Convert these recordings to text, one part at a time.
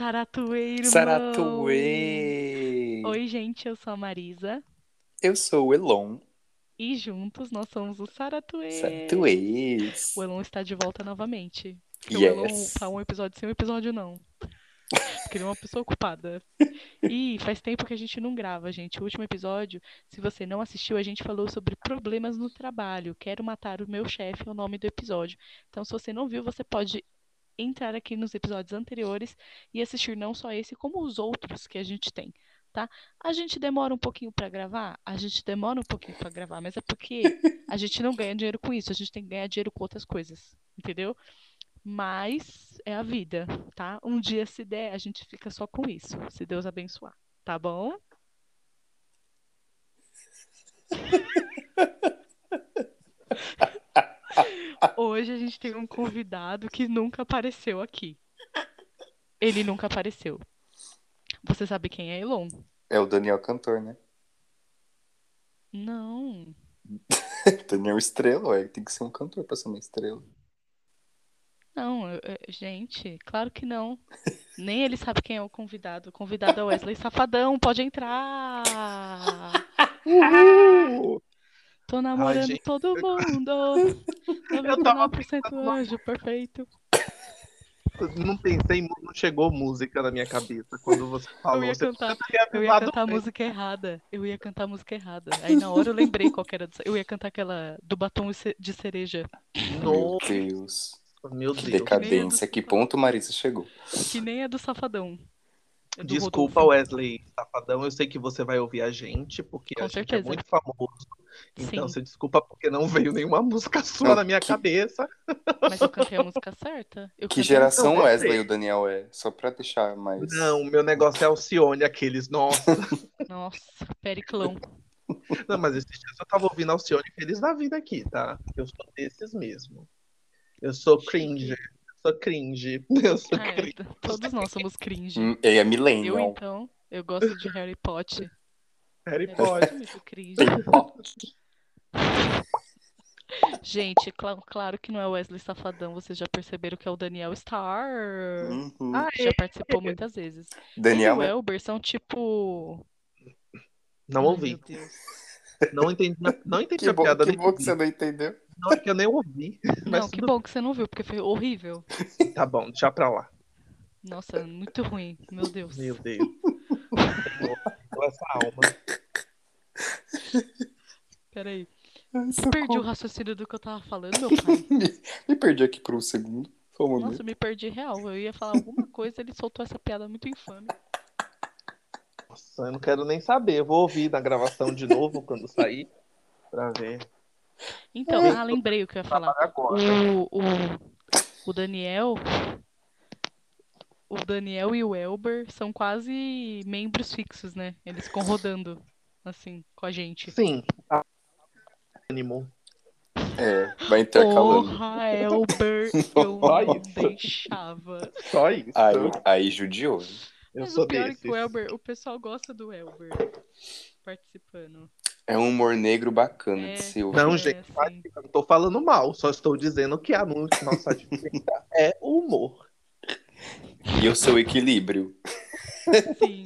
Saratuê, irmão! Saratuê! Oi, gente, eu sou a Marisa. Eu sou o Elon. E juntos nós somos o Saratuê. Saratuês. O Elon está de volta novamente. Porque o Elon Yes. tá um episódio sem um episódio não. Porque ele é uma pessoa ocupada. E faz tempo que a gente não grava, gente. O último episódio, se você não assistiu, a gente falou sobre problemas no trabalho. Quero matar o meu chefe, é o nome do episódio. Então, se você não viu, você pode entrar aqui nos episódios anteriores e assistir não só esse, como os outros que a gente tem, tá? A gente demora um pouquinho pra gravar? A gente demora um pouquinho pra gravar, mas é porque a gente não ganha dinheiro com isso, a gente tem que ganhar dinheiro com outras coisas, entendeu? Mas é a vida, tá? Um dia, se der, a gente fica só com isso, se Deus abençoar, tá bom? Hoje a gente tem um convidado que nunca apareceu aqui. Ele nunca apareceu. Você sabe quem é Elon? É o Daniel Cantor, né? Não. Daniel Estrela, ué. Tem que ser um cantor pra ser uma estrela. Não, eu- eu- gente, claro que não. Nem ele sabe quem é o convidado. O convidado é Wesley Safadão, pode entrar. Uhul! Tô namorando gente. todo mundo. Eu tava 99% anjo, perfeito. Não pensei, não chegou música na minha cabeça quando você falou. Eu ia cantar, eu ia cantar a música errada. Eu ia cantar a música errada. Aí na hora eu lembrei qual que era. do- Eu ia cantar aquela do batom de cereja. Meu Deus. meu Que Deus. decadência. Que ponto Marisa chegou? Que nem é do Safadão. É do Desculpa, Rodolfo. Wesley Safadão. Eu sei que você vai ouvir a gente, porque Com a gente certeza. é muito famoso. Então, Sim. você desculpa porque não veio nenhuma música sua Não, na minha que- cabeça. Mas eu cantei a música certa. Eu Que geração Então, Wesley o Daniel é? Só pra deixar mais. Não, meu negócio é Alcione, aqueles. Nossa. Nossa, Periclão. Não, mas esses dias eu tava ouvindo Alcione feliz da vida aqui, tá? Eu sou desses mesmo. Eu sou cringe. Eu sou cringe. Eu sou Ah, é, cringe. todos nós somos cringe. Hum, Ele é Eu, então, eu gosto de Harry Potter. Harry Harry Potter. É muito cringe. Gente, cla- claro que não é o Wesley Safadão, vocês já perceberam que é o Daniel Star. Uhum. Ah, Já participou muitas vezes. Daniel e é o Elber são tipo. Não Ai, ouvi. meu Deus. Não entendi, não entendi Que a bom, piada. que bom que você não entendeu. Não, é que eu nem ouvi. Mas Não, que tudo bom que você não viu, porque foi horrível. tá bom, deixa pra lá. Nossa, muito ruim. Meu Deus. Meu Deus. Senhor, essa alma. Peraí. Ai, Perdi o raciocínio do que eu tava falando, meu pai. Me, me perdi aqui por um segundo. Um Nossa, me perdi real. Eu ia falar alguma coisa, ele soltou essa piada muito infame. Nossa, eu não quero nem saber. Eu vou ouvir na gravação de novo quando sair. Pra ver. Então, ah, lembrei o que eu ia falar. Agora. O, o, o Daniel. O Daniel e o Elber são quase membros fixos, né? Eles ficam rodando, assim, com a gente. Sim. Ânimo. É, vai intercalando. Porra, Elber, eu não deixava. Só isso. Aí, aí judiou. Eu Mas sou o pior é desses. que o Elber, o pessoal gosta do Elber participando. É um humor negro bacana É. de se ouvir. Não, É, gente, assim. não tô falando mal, só estou dizendo que a no- nossa diferença é o humor. E o seu equilíbrio. Sim.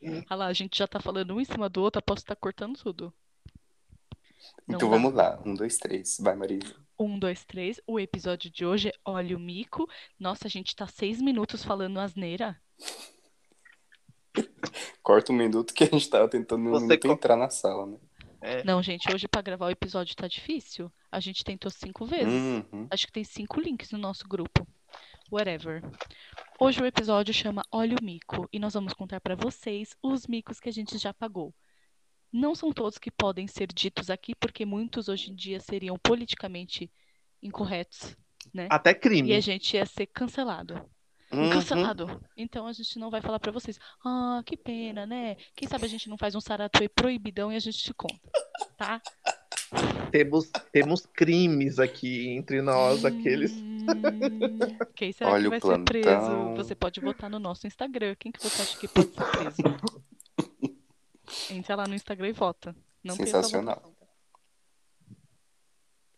Olha lá, a gente já tá falando um em cima do outro, aposto que tá cortando tudo. Não Então dá. vamos lá. Um, dois, três. Vai, Marisa. Um, dois, três. O episódio de hoje é Olha o Mico. Nossa, a gente tá seis minutos falando asneira. Corta um minuto que a gente tava tentando Você co- entrar na sala, né? É. Não, gente, hoje pra gravar o episódio tá difícil. A gente tentou cinco vezes. Uhum. Acho que tem cinco links no nosso grupo. Whatever. Hoje o episódio chama Olha o Mico e nós vamos contar pra vocês os micos que a gente já pagou. Não são todos que podem ser ditos aqui, porque muitos hoje em dia seriam politicamente incorretos, né? Até E crime. a gente ia ser cancelado. Uhum. Cancelado. Então a gente não vai falar pra vocês. Ah, que pena, né? Quem sabe a gente não faz um Saratuê proibidão e a gente te conta, tá? Temos, temos crimes aqui entre nós, aqueles. Hum, Quem será Olha que o vai ser preso? plantão. Você pode votar no nosso Instagram. Quem que você acha que pode ser preso? Entra lá no Instagram e vota. Não Sensacional. votação, tá?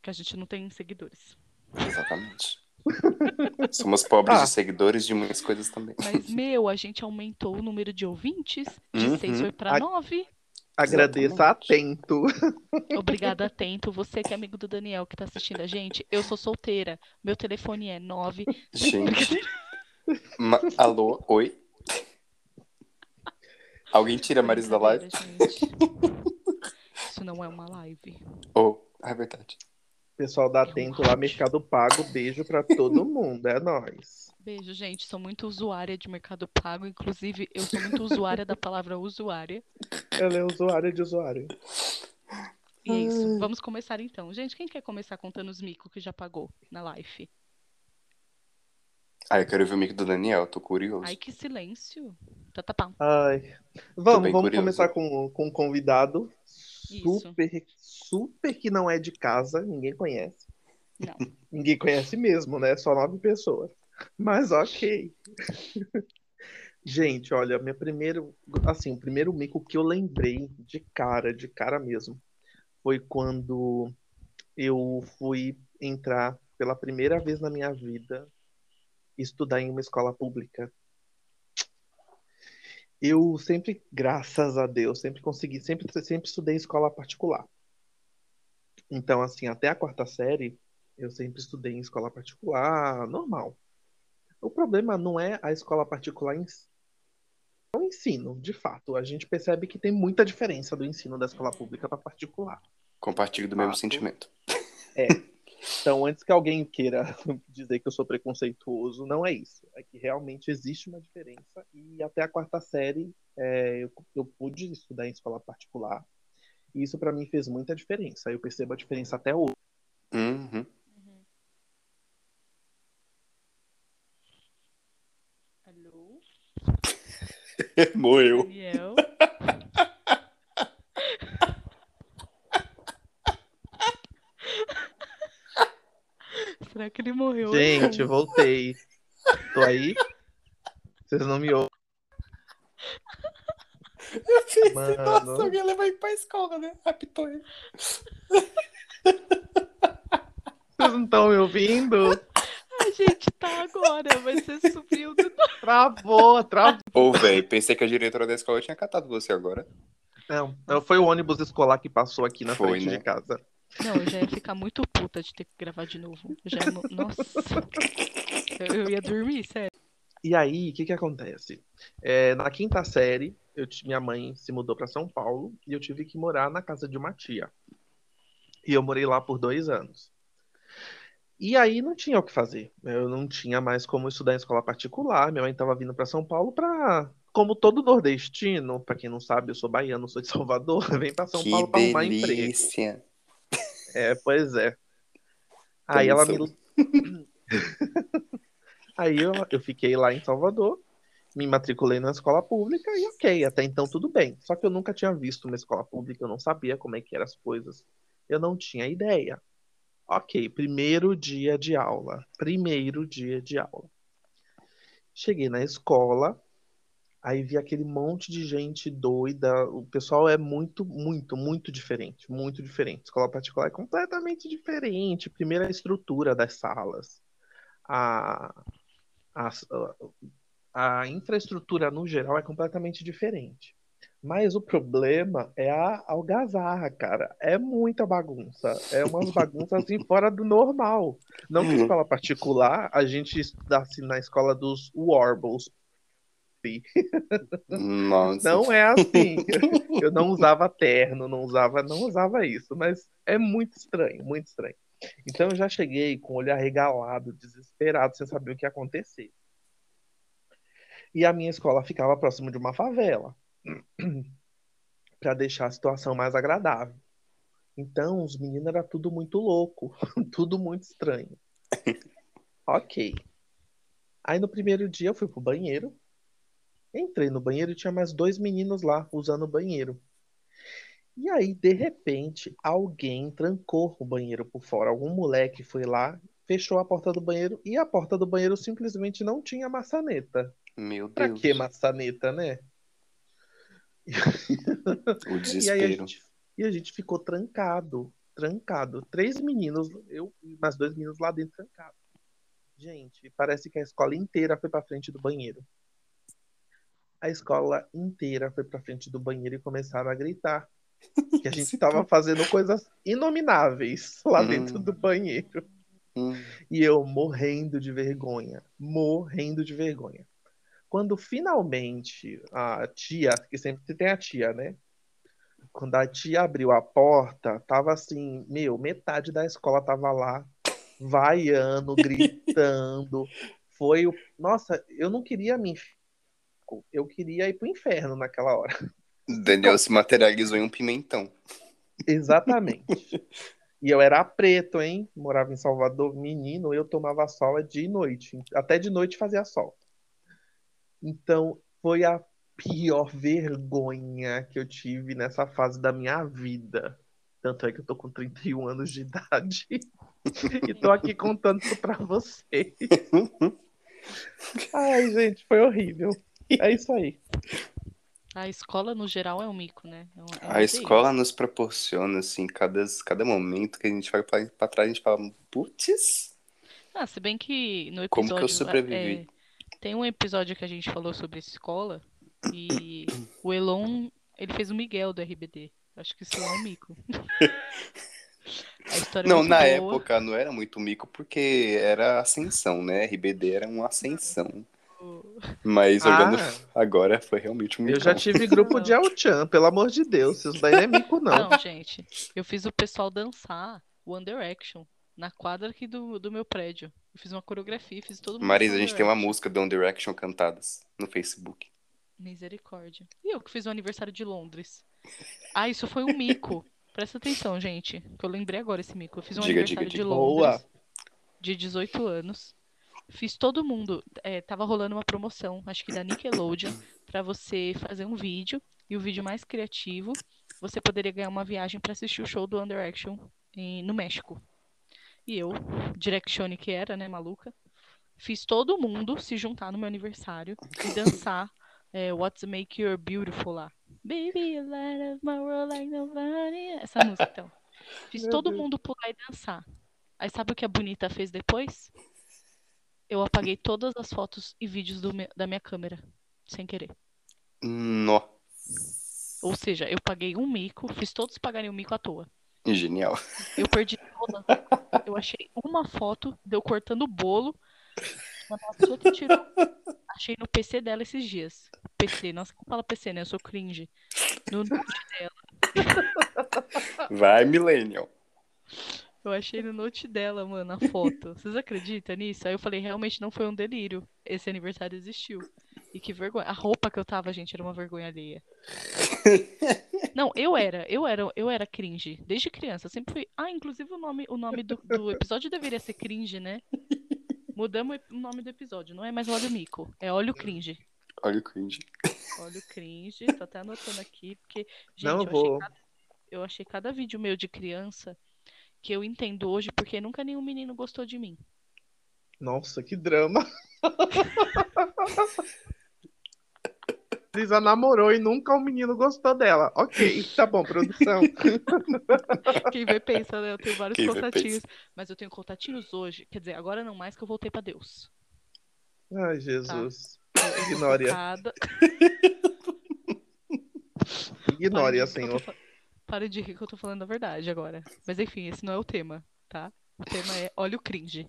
Que a gente não tem seguidores. Exatamente. Somos pobres Ah. de seguidores de muitas coisas também. Mas, meu, a gente aumentou o número de ouvintes. De Uhum. 6 foi para. 9. Agradeça atento. Obrigada, atento. Você que é amigo do Daniel que tá assistindo a gente, eu sou solteira. Meu telefone é 9. Gente. Ma- Alô? Oi? Alguém tira a Marisa da live? Isso não é uma live. Oh, é verdade. Pessoal da Atento lá, Mercado Pago, beijo pra todo mundo. É nóis. Beijo, gente. Sou muito usuária de Mercado Pago. Inclusive, eu sou muito usuária da palavra usuária. Ela é usuária de usuário. E é isso. Vamos começar então. Gente, quem quer começar contando os micos que já pagou na live? Ah, eu quero ver o mico do Daniel, tô curioso. Ai, que silêncio. Tá, tá, pá. Ai. Vamos, vamos curioso. começar com, com um convidado Isso. super, super que não é de casa, ninguém conhece. Não. Ninguém conhece mesmo, né? Só nove pessoas. Mas ok. Gente, olha, meu primeiro, assim, o primeiro mico que eu lembrei de cara, de cara mesmo, foi quando eu fui entrar pela primeira vez na minha vida estudar em uma escola pública. Eu sempre, graças a Deus, sempre consegui, sempre, sempre estudei em escola particular. Então, assim, até a quarta série, eu sempre estudei em escola particular, normal. O problema não é a escola particular em si, é o ensino, de fato. A gente percebe que tem muita diferença do ensino da escola pública para particular. Compartilho do mesmo Fato. sentimento. Então, antes que alguém queira dizer que eu sou preconceituoso, não é isso. É que realmente existe uma diferença e até a quarta série é, eu, eu pude estudar em escola particular e isso para mim fez muita diferença. Eu percebo a diferença até hoje. Uhum. Alô? Morreu. Daniel? Será que ele morreu? Gente, voltei. Tô aí? Vocês não me ouvem? Eu pensei, Mano. nossa, alguém levar ele pra escola, né? Raptou ele. Vocês não estão me ouvindo? A gente tá agora, mas você subiu do Travou, travou. Ô, velho, pensei que a diretora da escola tinha catado você agora. Não, não, foi o ônibus escolar que passou aqui na Foi, frente né? de casa. Não, eu já ia ficar muito puta de ter que gravar de novo. Eu já Nossa. Eu, eu ia dormir, sério. E aí, o que que acontece? É, na quinta série, eu, ti- minha mãe se mudou para São Paulo e eu tive que morar na casa de uma tia. E eu morei lá por dois anos. E aí não tinha o que fazer. Eu não tinha mais como estudar em escola particular. Minha mãe estava vindo para São Paulo para, como todo nordestino, para quem não sabe, eu sou baiano, sou de Salvador, vem para São que Paulo para arrumar emprego. delícia. É, pois é. Aí ela me. Aí eu, eu fiquei lá em Salvador, me matriculei na escola pública e ok, até então tudo bem. Só que eu nunca tinha visto uma escola pública, eu não sabia como é que eram as coisas. Eu não tinha ideia. Ok, primeiro dia de aula. Primeiro dia de aula. Cheguei na escola, aí vi aquele monte de gente doida. O pessoal é muito, muito, muito diferente. Muito diferente. Escola particular é completamente diferente. Primeiro, a estrutura das salas. A, a, a infraestrutura, no geral, é completamente diferente. Mas o problema é a algazarra, cara. É muita bagunça. É umas bagunças assim fora do normal. Não que escola particular, a gente estudasse na escola dos Warbles. Nossa. Não é assim. Eu não usava terno, não usava, não usava isso, mas é muito estranho, muito estranho. Então eu já cheguei com o olho arregalado, desesperado, sem saber o que ia acontecer. E a minha escola ficava próximo de uma favela, para deixar a situação mais agradável. Então os meninos era tudo muito louco, tudo muito estranho. Ok. Aí no primeiro dia eu fui pro banheiro, Entrei no banheiro e tinha mais dois meninos lá usando o banheiro. E aí, de repente, alguém trancou o banheiro por fora. Algum moleque foi lá, fechou a porta do banheiro e a porta do banheiro simplesmente não tinha maçaneta. Meu Pra Deus. que maçaneta, né? O E aí a desespero. gente, e a gente ficou trancado, trancado. Três meninos, eu e mais dois meninos lá dentro trancados. Gente, parece que a escola inteira foi pra frente do banheiro. A escola inteira foi pra frente do banheiro e começaram a gritar. Que a gente tava fazendo coisas inomináveis lá Hum. dentro do banheiro. Hum. E eu morrendo de vergonha. Morrendo de vergonha. Quando finalmente a tia, que sempre tem a tia, né? Quando a tia abriu a porta, tava assim, meu, metade da escola tava lá, vaiando, gritando. Foi o. Nossa, eu não queria me. Eu queria ir pro inferno naquela hora. Daniel se materializou em um pimentão. Exatamente. E eu era preto, hein? Morava em Salvador, menino, eu tomava sol de noite. Até de noite fazia sol. Então, foi a pior vergonha que eu tive nessa fase da minha vida. Tanto é que eu tô com 31 anos de idade e tô aqui contando isso pra vocês. Ai, gente, foi horrível. É isso aí. A escola, no geral, é um mico, né? É uma- é A escola nos proporciona, assim, cada, cada momento que a gente vai pra, pra trás, a gente fala, putz, Ah, se bem que no Como que eu episódio. sobrevivi? é, tem um episódio que a gente falou sobre escola e o Elon, ele fez o Miguel do RBD. Acho que isso é um mico. A história é não, na boa. época não era muito mico, porque era ascensão, né? RBD era uma ascensão. Mas Ah. olhando agora, foi realmente um Eu já tive grupo de El-Chan, pelo amor de Deus. Isso daí não é mico, não. Não, gente, eu fiz o pessoal dançar o One Direction na quadra aqui do, do meu prédio. Eu fiz uma coreografia, fiz todo mundo Marisa, a gente tem uma música do One Direction cantadas no Facebook. Misericórdia. E eu que fiz o aniversário de Londres. Ah, isso foi um mico. Presta atenção, gente. Que eu lembrei agora esse mico. Eu fiz um Diga, aniversário diga, de diga. Londres. Boa. De 18 anos. Fiz todo mundo. é, tava rolando uma promoção, acho que da Nickelodeon, pra você fazer um vídeo. E o vídeo mais criativo, você poderia ganhar uma viagem pra assistir o show do One Direction em- no México. E eu, Directione que era, né, maluca, fiz todo mundo se juntar no meu aniversário e dançar é, What's Make You Beautiful lá. Baby, you light up my world like nobody. Essa música, então. Fiz Meu todo Deus. mundo pular e dançar. Aí sabe o que a Bonita fez depois? Eu apaguei todas as fotos e vídeos me- da minha câmera, sem querer. Nó. Ou seja, eu paguei um mico, fiz todos pagarem um mico à toa. Genial. Eu perdi todas. Eu achei uma foto de eu cortando o bolo. da pessoa que tirou. Achei no PC dela esses dias. PC, nossa, como fala PC, né? Eu sou cringe. No note dela. Vai, Millennial. Eu achei no note dela, mano, a foto. Vocês acreditam nisso? Aí eu falei, realmente não foi um delírio. Esse aniversário existiu. E que vergonha. A roupa que eu tava, gente, era uma vergonha alheia. Não, eu era, eu era, eu era cringe. Desde criança, sempre fui. Ah, inclusive o nome, o nome do, do episódio deveria ser cringe, né? Mudamos o nome do episódio, não é mais óleo mico, é óleo cringe. Olha o cringe. Óleo cringe, tô até anotando aqui, porque, gente, Não eu, vou. achei cada, eu achei cada vídeo meu de criança que eu entendo hoje porque nunca nenhum menino gostou de mim. Nossa, que drama. Lisa namorou e nunca um menino gostou dela. Ok, tá bom, produção. Quem vê pensa, né? Eu tenho vários Quem contatinhos, mas eu tenho contatinhos hoje. Quer dizer, agora não mais que eu voltei pra Deus. Ai, Jesus. Pare de rir que eu senhor. Pare de rir que eu tô falando a verdade agora. Mas enfim, esse não é o tema, tá? O tema é olha o cringe.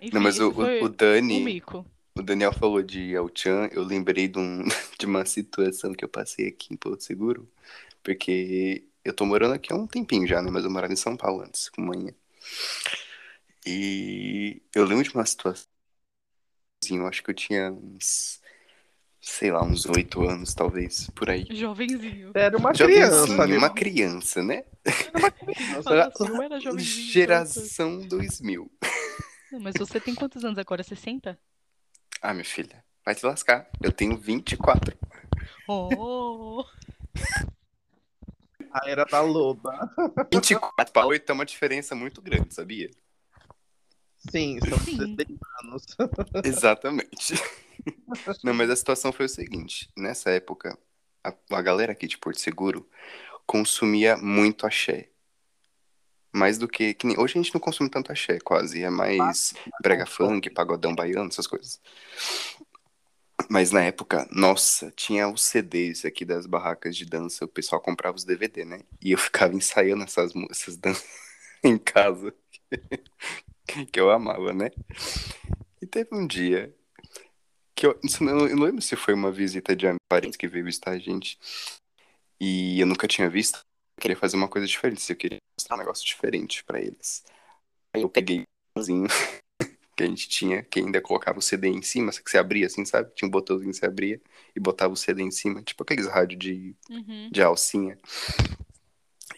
Enfim, Não, mas o, o, Dani, mico. o Daniel falou de El-Chan, eu lembrei de, um- de uma situação que eu passei aqui em Porto Seguro, porque eu tô morando aqui há um tempinho já, né? Mas eu morava em São Paulo antes, com manhã. E eu lembro de uma situação, assim, eu acho que eu tinha uns, sei lá, uns oito anos, talvez, por aí. Jovenzinho. Era uma Já criança, assim, né? uma criança, né? Fala assim, eu era jovenzinho. Geração 2000. Não, mas você tem quantos anos agora? 60? Ah, minha filha, vai te lascar. Eu tenho 24. Oh! A era da loba. 24 para 8 é uma diferença muito grande, sabia? Sim, são Sim. 16 anos. Exatamente. Não, mas a situação foi o seguinte: nessa época, a, a galera aqui de Porto Seguro consumia muito axé. Mais do que, que nem- Hoje a gente não consome tanto axé, quase. É mais brega funk, pagodão baiano, essas coisas. Mas na época, nossa, tinha os CDs aqui das barracas de dança. O pessoal comprava os DVD, né? E eu ficava ensaiando essas, essas danças em casa. que eu amava, né? E teve um dia que eu, eu não lembro se foi uma visita de parentes que veio visitar a gente. E eu nunca tinha visto. Eu queria fazer uma coisa diferente. Eu queria mostrar um negócio diferente pra eles. Aí eu peguei um botãozinho que a gente tinha, que ainda colocava o CD em cima, só que você abria assim, sabe? Tinha um botãozinho que você abria e botava o CD em cima, tipo aqueles rádios de, Uhum. de alcinha.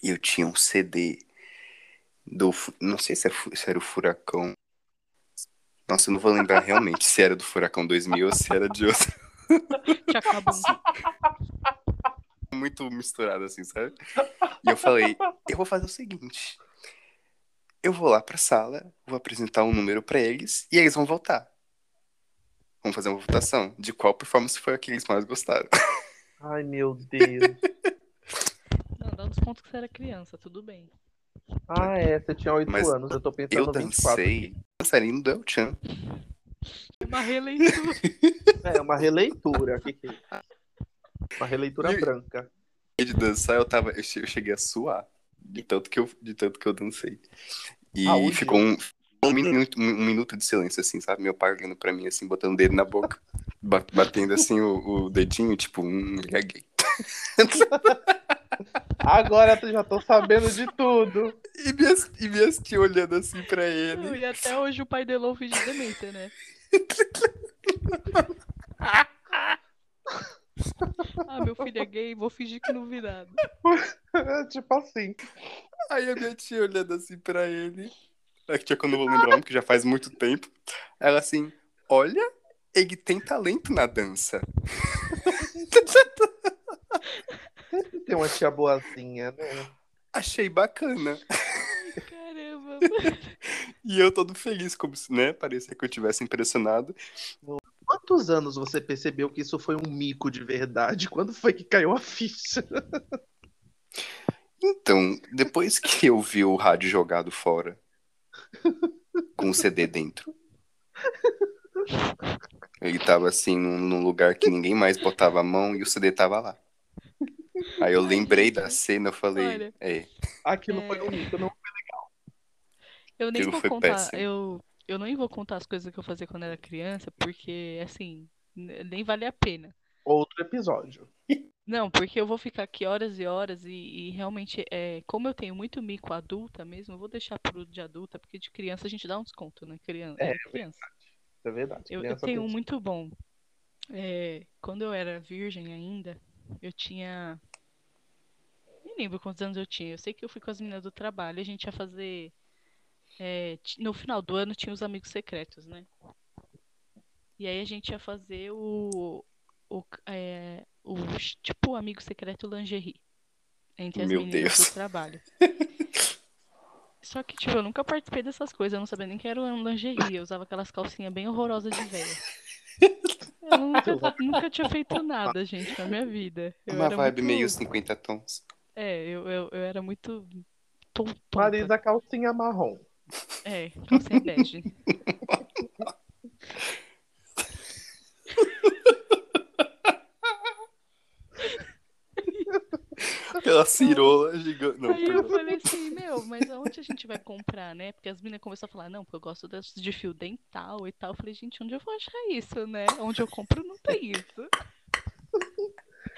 E eu tinha um CD do. Não sei se, é se era o Furacão. Nossa, eu não vou lembrar realmente se era do Furacão 2000 ou se era de outro. Te acabou. Muito misturado assim, sabe? E eu falei, eu vou fazer o seguinte. Eu vou lá pra sala, vou apresentar um número pra eles e eles vão votar. Vamos fazer uma votação de qual performance foi a que eles mais gostaram. Ai, meu Deus. Não, dá um desconto que você era criança, tudo bem. Ah, é, você tinha 8 Mas anos, eu tô pensando Eu no 24. Dançarino do El Chan. Uma releitura. É, uma releitura. que que é? Uma releitura E- branca. de dançar, eu tava. Eu che- eu cheguei a suar. De tanto que eu, de tanto que eu dancei. E Ah, ficou um, um minuto, um minuto de silêncio, assim, sabe? Meu pai olhando pra mim, assim, botando o dedo na boca, ba- batendo assim o, o dedinho, tipo, hum, ele é gay. Agora eu já tô sabendo de tudo. E minhas, e minhas tia olhando assim pra ele. Não, e até hoje o pai dele ouve de demência, né? ah, meu filho é gay, vou fingir que não vi nada. tipo assim. Aí a minha tia olhando assim pra ele. A tia, quando eu vou lembrar o nome, que já faz muito tempo. Ela assim, olha, ele tem talento na dança. Tem uma tia boazinha, né? Achei bacana. Caramba. E eu todo feliz, como se, né, parecia que eu tivesse impressionado. Quantos anos você percebeu que isso foi um mico de verdade? Quando foi que caiu a ficha? Então, depois que eu vi o rádio jogado fora, com o CD dentro, ele tava assim num, num lugar que ninguém mais botava a mão e o CD tava lá. Aí eu lembrei da cena, eu falei, Olha. é, Aquilo É. foi um mico, não Eu nem Aquilo vou foi contar, péssimo. eu, eu nem vou contar as coisas que eu fazia quando era criança, porque, assim, nem vale a pena. outro episódio. Não, porque eu vou ficar aqui horas e horas e, e realmente, é, como eu tenho muito mico adulta mesmo, eu vou deixar pro de adulta, porque de criança a gente dá um desconto, né? Criança, É, é criança. É verdade. Eu, eu Criança tenho um muito bom. É, quando eu era virgem ainda, eu tinha. Nem lembro quantos anos eu tinha. Eu sei que eu fui com as meninas do trabalho. A gente ia fazer. é, no final do ano tinha os amigos secretos, né? E aí a gente ia fazer o. o, é, o tipo o amigo secreto lingerie. Entre as Meu meninas Deus. do trabalho. Só que, tipo, eu nunca participei dessas coisas. Eu não sabia nem que era um lingerie. Eu usava aquelas calcinhas bem horrorosas de velha. Eu nunca, nunca tinha feito nada, gente, na minha vida. Eu uma era vibe muito... meio 50 tons. É, eu, eu, eu era muito ton- tonta. Marisa calcinha marrom. É, calcinha bege. Aquela cirola gigante. Não, Aí eu falei assim, meu, mas aonde a gente vai comprar, né? Porque as meninas começaram a falar, não, porque eu gosto desses de fio dental e tal. Eu falei, gente, onde eu vou achar isso, né? Onde eu compro não tem isso.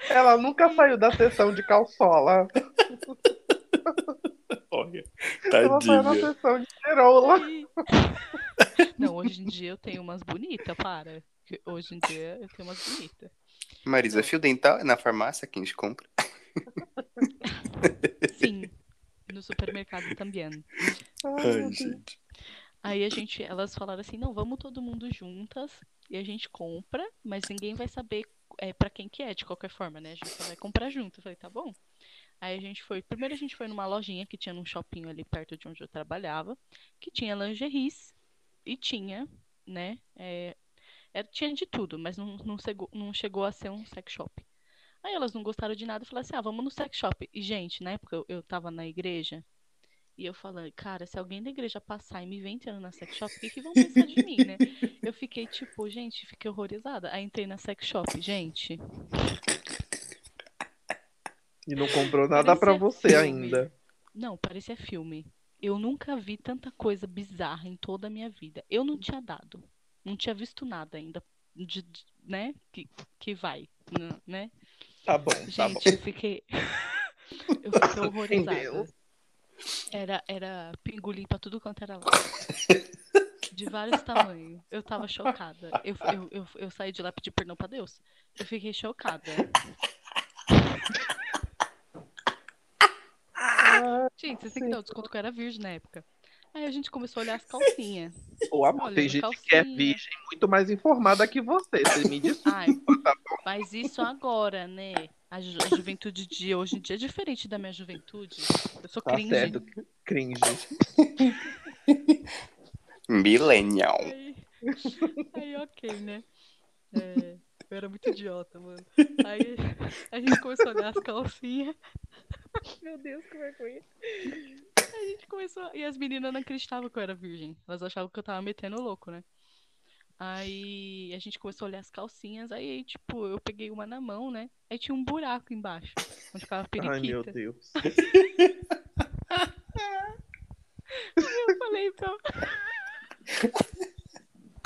Ela nunca saiu da sessão de calçola. Olha, Ela saiu na sessão de cerola. Não, hoje em dia eu tenho umas bonitas, para. Hoje em dia eu tenho umas bonitas. Marisa, fio dental é na farmácia que a gente compra. Sim, no supermercado também. Ai, gente. Aí a gente, elas falaram assim, não, vamos todo mundo juntas e a gente compra, mas ninguém vai saber é, para quem que é, de qualquer forma, né? A gente só vai comprar junto. Eu falei, tá bom. Aí a gente foi, primeiro a gente foi numa lojinha que tinha num shopping ali perto de onde eu trabalhava, que tinha lingeries e tinha, né? É, era- tinha de tudo, mas não, não, chegou, não chegou a ser um sex shop. Aí elas não gostaram de nada e falaram assim, ah, vamos no sex shop. E, gente, na época eu, eu tava na igreja E eu falando, cara, se alguém da igreja passar e me ver entrando na sex shop, o que, que vão pensar de mim, né? Eu fiquei tipo, gente, fiquei horrorizada. Aí entrei na sex shop, gente. E não comprou nada pra você filme. ainda. Não, parecia filme. Eu nunca vi tanta coisa bizarra em toda a minha vida. Eu não tinha dado. Não tinha visto nada ainda. De, de- né? Que, que vai. Né? Tá bom, tá bom. Gente, eu fiquei. eu fiquei horrorizada. Entendeu? Era, era pingolim pra tudo quanto era lá. De vários tamanhos. Eu tava chocada. Eu, eu, eu, eu saí de lá pedir perdão pra Deus. Eu fiquei chocada. Gente, vocês têm que dar o desconto que eu era virgem na época. Aí a gente começou a olhar as calcinhas. Ô, amor, tem gente que é calcinha. virgem muito mais informada que você. Você me desculpa, Ai, tá bom? mas isso agora, né? A, ju- a juventude de hoje em dia é diferente da minha juventude. Eu sou Tá cringe. certo. Cringe. Millennial. Aí, aí ok, né? É, eu era muito idiota, mano. Aí a gente começou a olhar as calcinhas. Meu Deus, que vergonha. A gente começou. E as meninas não acreditavam que eu era virgem. Elas achavam que eu tava metendo louco, né? Aí a gente começou a olhar as calcinhas. Aí, tipo, eu peguei uma na mão, né? Aí tinha um buraco embaixo, onde ficava a Ai, meu periquita. Deus. Eu falei pra,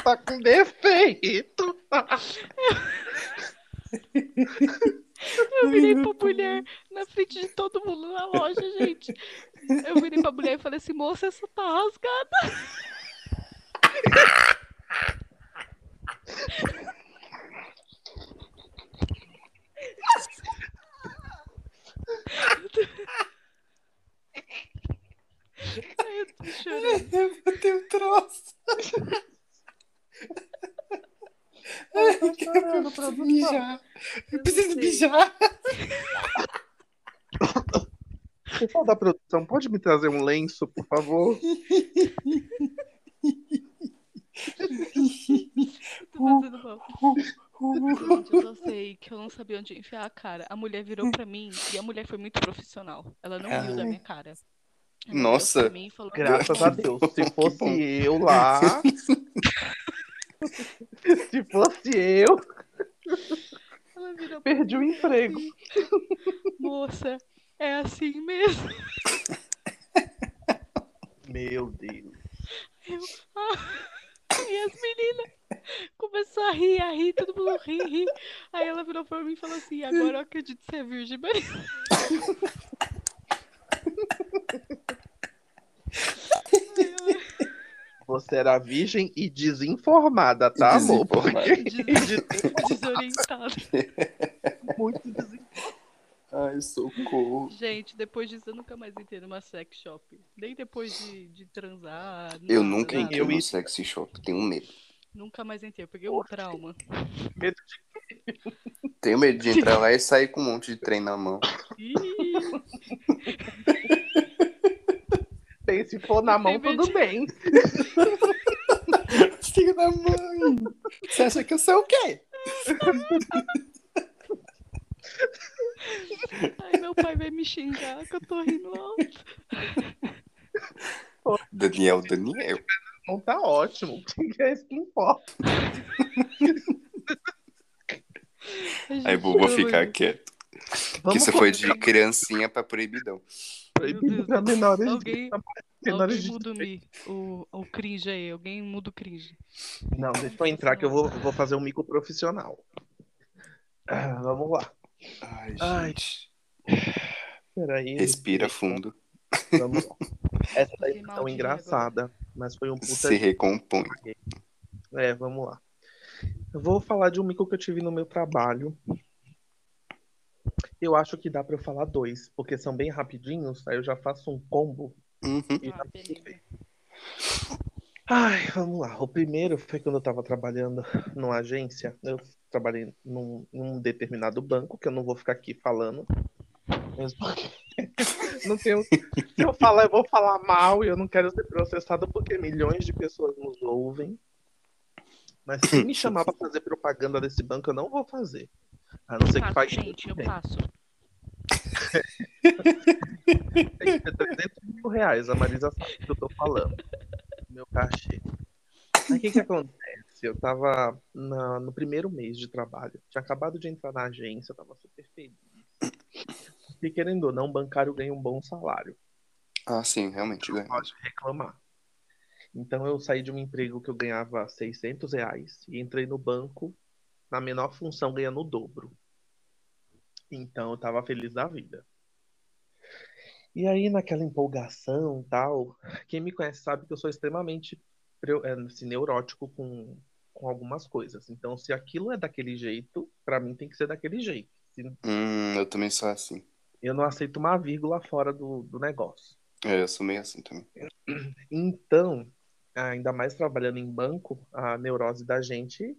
Tá com defeito. Eu virei pra mulher na frente de todo mundo na loja, gente. Eu virei pra mulher e falei assim, moça, essa tá rasgada. Ai, eu tô chorando. Eu botei um troço. Ai, eu preciso mijar. Eu preciso mijar. Pessoal da produção, pode me trazer um lenço, por favor? Tô fazendo mal. Gente, eu só sei que eu não sabia onde enfiar a cara. A mulher virou pra mim e a mulher foi muito profissional. Ela não riu da minha cara. Ela Nossa. mim e falou, Graças a Deus. Se fosse eu lá. Se fosse eu, ela virou pra perdi o emprego. assim, Moça, é assim mesmo. Meu Deus. Eu, ah, e as meninas começou a rir, a rir, todo mundo ri, ri. Aí ela virou pra mim e falou assim: agora eu acredito que você é virgem, Maria. Você era virgem e desinformada, tá, amor? Desinformada. Porque Des- desorientada. muito desinformada. Ai, socorro. Gente, depois disso eu nunca mais entrei numa sex shop. Nem depois de, de transar. Eu nunca nada. entrei Eu no ia- sexy shop, tenho medo. Nunca mais entrei, eu peguei um trauma. Medo Tenho medo de entrar lá e sair com um monte de trem na mão. Ih, se for na mão, tudo bem. Filho da mãe! Você acha que eu sou o quê? Ai, meu pai vai me xingar que eu tô rindo alto. Daniel, Daniel. Então tá ótimo. Que é isso que importa. Aí vou, ficar quieto. Porque Vamos você foi de criancinha pra proibidão. proibir pra menores, Alguém, alguém muda o, mi, o, o cringe aí, alguém muda o cringe. Não, deixa eu entrar que eu vou, vou fazer um mico profissional. Ah, vamos lá. Ai, Ai. gente. Peraí. Respira fundo. Vamos lá. Essa daí foi tão engraçada, mas foi um puta Se recompõe. É, vamos lá. Eu vou falar de um mico que eu tive no meu trabalho. Eu acho que dá pra eu falar dois, porque são bem rapidinhos, aí eu já faço um combo. Uhum. e Ah. Ai, vamos lá. O primeiro foi quando eu tava trabalhando numa agência. Eu trabalhei num, num determinado banco, que eu não vou ficar aqui falando. Mesmo porque não tenho. Se eu falar, eu vou falar mal e eu não quero ser processado porque milhões de pessoas nos ouvem. Mas se me chamar pra fazer propaganda desse banco, eu não vou fazer. A não ser que Faço, pague gente, eu bem. passo. Tem que ter 300 mil reais, a Marisa sabe o que eu tô falando. Meu cachê. Aí o que que acontece? Eu tava na- no primeiro mês de trabalho. Tinha acabado de entrar na agência, eu tava super feliz. E querendo ou não, o bancário ganha um bom salário. Ah, sim, realmente ganha. pode reclamar. Então eu saí de um emprego que eu ganhava 600 reais e entrei no banco na menor função ganhando o dobro. Então eu tava feliz da vida. E aí naquela empolgação tal, quem me conhece sabe que eu sou extremamente é, assim, neurótico com, com algumas coisas. Então se aquilo é daquele jeito, pra mim tem que ser daquele jeito. Se- Hum, eu também sou assim. Eu não aceito uma vírgula fora do, do negócio. É, eu sou meio assim também. Então, ainda mais trabalhando em banco, a neurose da gente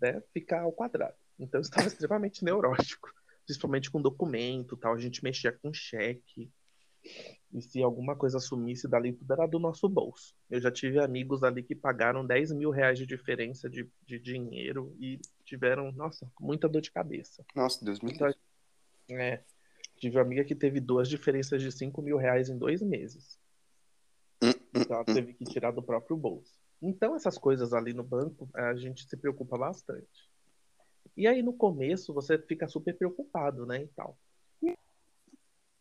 né, fica ao quadrado. Então, eu estava extremamente neurótico, principalmente com documento, tal. A gente mexia com cheque. E se alguma coisa sumisse dali, tudo era do nosso bolso. Eu já tive amigos ali que pagaram 10 mil reais de diferença de, de dinheiro e tiveram, nossa, muita dor de cabeça. Nossa, Deus me Então, livre. é, tive uma amiga que teve duas diferenças de 5 mil reais em dois meses. Hum, Então ela teve que tirar do próprio bolso. Então essas coisas ali no banco, a gente se preocupa bastante. E aí no começo você fica super preocupado, né, e tal. E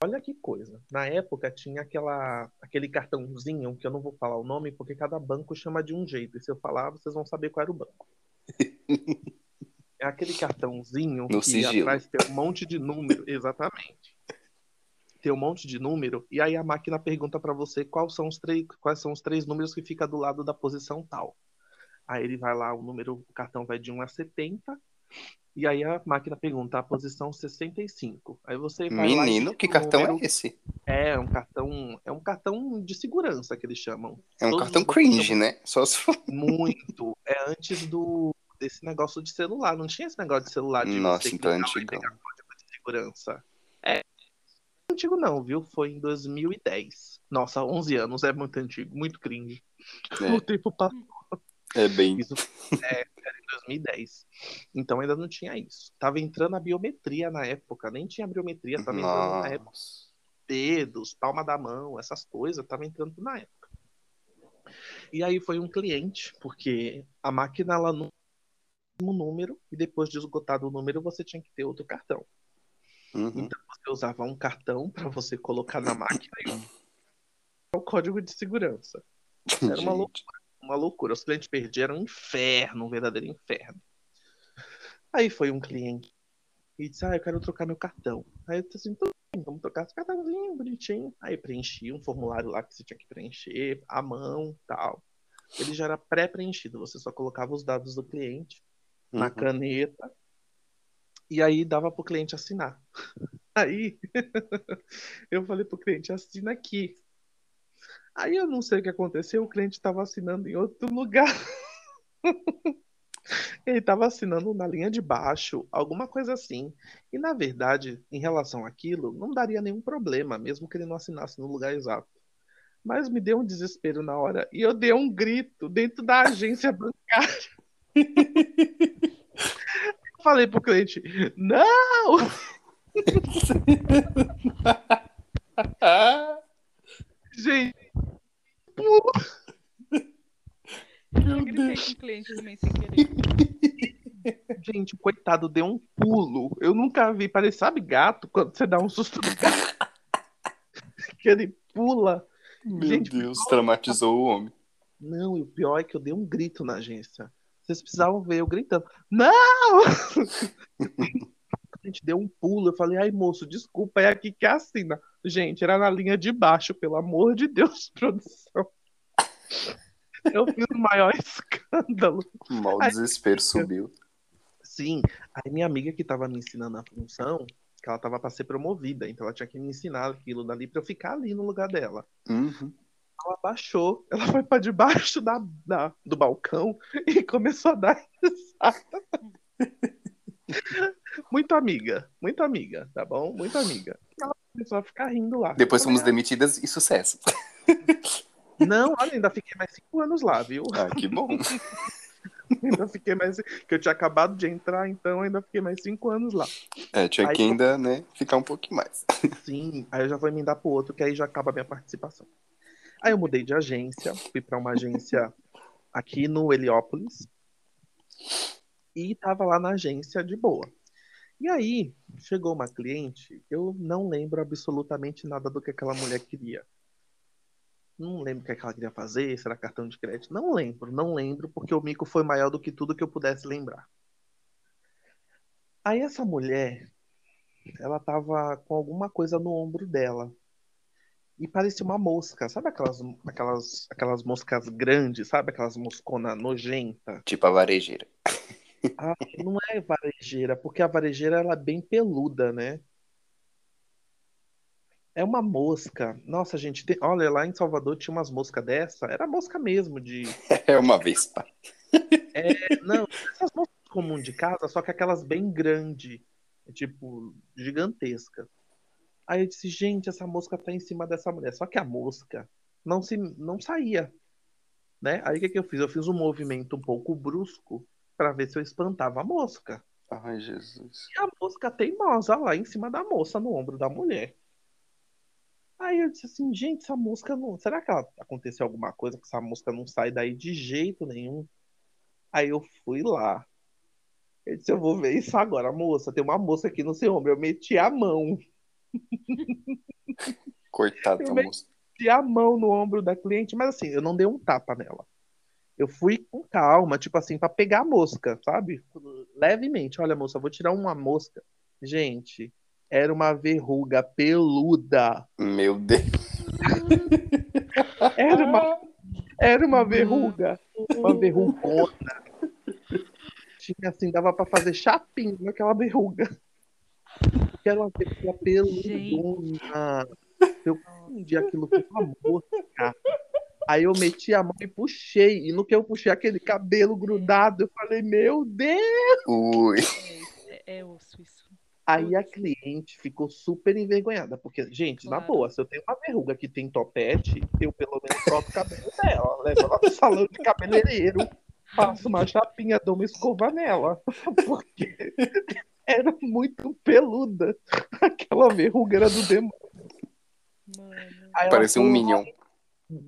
olha que coisa. Na época tinha aquela aquele cartãozinho que eu não vou falar o nome porque cada banco chama de um jeito. E se eu falar, vocês vão saber qual era o banco. É aquele cartãozinho No que sigilo. atrás tem um monte de número, exatamente. Tem um monte de número e aí a máquina pergunta para você quais são os três, quais são os três números que fica do lado da posição tal. Aí ele vai lá, o número, o cartão vai de 1 a 70. E aí a máquina pergunta a posição 65. Aí você Menino, que cartão número. é esse? É um cartão, é um cartão de segurança que eles chamam. É um Todos cartão cringe, né? Só se muito. É antes do desse negócio de celular. Não tinha esse negócio de celular de Nossa, então é código de segurança. É. Antigo não, viu? Foi em 2010. Nossa, 11 anos é muito antigo, muito cringe. É. O tempo passou É bem. Isso é, era em 2010. Então ainda não tinha isso. Tava entrando a biometria na época, nem tinha biometria, tava entrando na época. Nossa. Dedos, palma da mão, essas coisas, tava entrando na época. E aí foi um cliente, porque a máquina ela não tinha um número e depois de esgotado o número você tinha que ter outro cartão. Uhum. Então você usava um cartão para você colocar na máquina e o código de segurança. Era uma Gente. Uma loucura. Os clientes perderam um inferno, um verdadeiro inferno. Aí foi um cliente e disse: Ah, eu quero trocar meu cartão. Aí eu disse assim: "Tudo bem, vamos trocar esse cartãozinho bonitinho. Aí preenchi um formulário lá que você tinha que preencher, à mão tal. Ele já era pré-preenchido, você só colocava os dados do cliente na Uhum. caneta e aí dava pro cliente assinar. Aí eu falei pro cliente: assina aqui. Aí eu não sei o que aconteceu, o cliente estava assinando em outro lugar. Ele estava assinando na linha de baixo, alguma coisa assim. E na verdade, em relação àquilo, não daria nenhum problema, mesmo que ele não assinasse no lugar exato. Mas me deu um desespero na hora e eu dei um grito dentro da agência bancária. Eu Falei pro cliente: Não! Gente, pula. Eu gritei com o cliente também sem querer. Gente, coitado, deu um pulo. Eu nunca vi, parece, sabe, gato, quando você dá um susto no gato. que ele pula. Meu Gente, Deus, traumatizou o homem. Não, e o pior é que eu dei um grito na agência. Vocês precisavam ver eu gritando. Não! A gente deu um pulo. Eu falei, ai, moço, desculpa, é aqui que assina. Gente, era na linha de baixo, pelo amor de Deus, produção. Eu fiz o maior escândalo. Ai, desespero subiu. Sim, aí minha amiga que tava me ensinando a função, que ela tava para ser promovida, então ela tinha que me ensinar aquilo dali pra eu ficar ali no lugar dela. Uhum. Ela baixou, ela foi pra debaixo da, da- do balcão e começou a dar risada. Muito amiga, muito amiga, tá bom? Muito amiga. Ela começou a ficar rindo lá. Depois fomos demitidas e sucesso. "Ah, Não, olha, ainda fiquei mais cinco anos lá, viu? Ah, que bom. ainda fiquei mais. Que eu tinha acabado de entrar, então ainda fiquei mais cinco anos lá. É, tinha Aí que ainda, né, ficar um pouquinho mais. Sim, aí eu já vou emendar pro outro, que aí já acaba a minha participação. Aí eu mudei de agência, fui pra uma agência aqui no Heliópolis e tava lá na agência de boa. E aí chegou uma cliente, eu não lembro absolutamente nada do que aquela mulher queria. Não lembro o que, ela queria fazer, se era cartão de crédito. Não lembro, não lembro, porque o mico foi maior do que tudo que eu pudesse lembrar. Aí essa mulher, ela tava com alguma coisa no ombro dela. E parecia uma mosca. Sabe aquelas, aquelas, aquelas moscas grandes, sabe? Aquelas moscona nojenta. Tipo a varejeira. Ah, não é varejeira, porque a varejeira ela é bem peluda, né? É uma mosca. Nossa, gente, tem- olha, lá em Salvador tinha umas moscas dessa. Era mosca mesmo, de. É uma vez, pá. Não, essas moscas comuns de casa, só que aquelas bem grandes, tipo, gigantesca. Aí eu disse, gente, essa mosca tá em cima dessa mulher. Só que a mosca não se não saía, né? Aí o que que eu fiz? Eu fiz um movimento um pouco brusco para ver se eu espantava a mosca. Ai, Jesus. E a mosca teimosa lá em cima da moça, no ombro da mulher. Aí eu disse assim, gente, essa mosca não. Será que ela- aconteceu alguma coisa que essa mosca não sai daí de jeito nenhum? Aí eu fui lá. Eu disse, eu vou ver isso agora, moça. Tem uma mosca aqui no seu ombro. Eu meti a mão. Coitada da moça. Meti a mão no ombro da cliente, mas assim, eu não dei um tapa nela. Eu fui com calma, tipo assim, pra pegar a mosca, sabe? Levemente. Olha, moça, vou tirar uma mosca. Gente, era uma verruga peluda. Meu Deus. Era uma, era uma verruga. Uma verrugona. Tinha assim, dava pra fazer chapinha naquela verruga. Era uma verruga peludona. Eu confundi aquilo com uma mosca. Aí eu meti a mão e puxei. E no que eu puxei aquele cabelo grudado, eu falei, meu Deus! Ui. É, é osso isso. Aí a cliente ficou super envergonhada, porque, gente, na Claro. boa, se eu tenho uma verruga que tem topete, eu pelo menos corto o cabelo dela, levo ela pro salão de cabeleireiro, faço uma chapinha, dou uma escova nela, porque era muito peluda. Aquela verruga era do demônio. Mano. Aí Parece um Minion.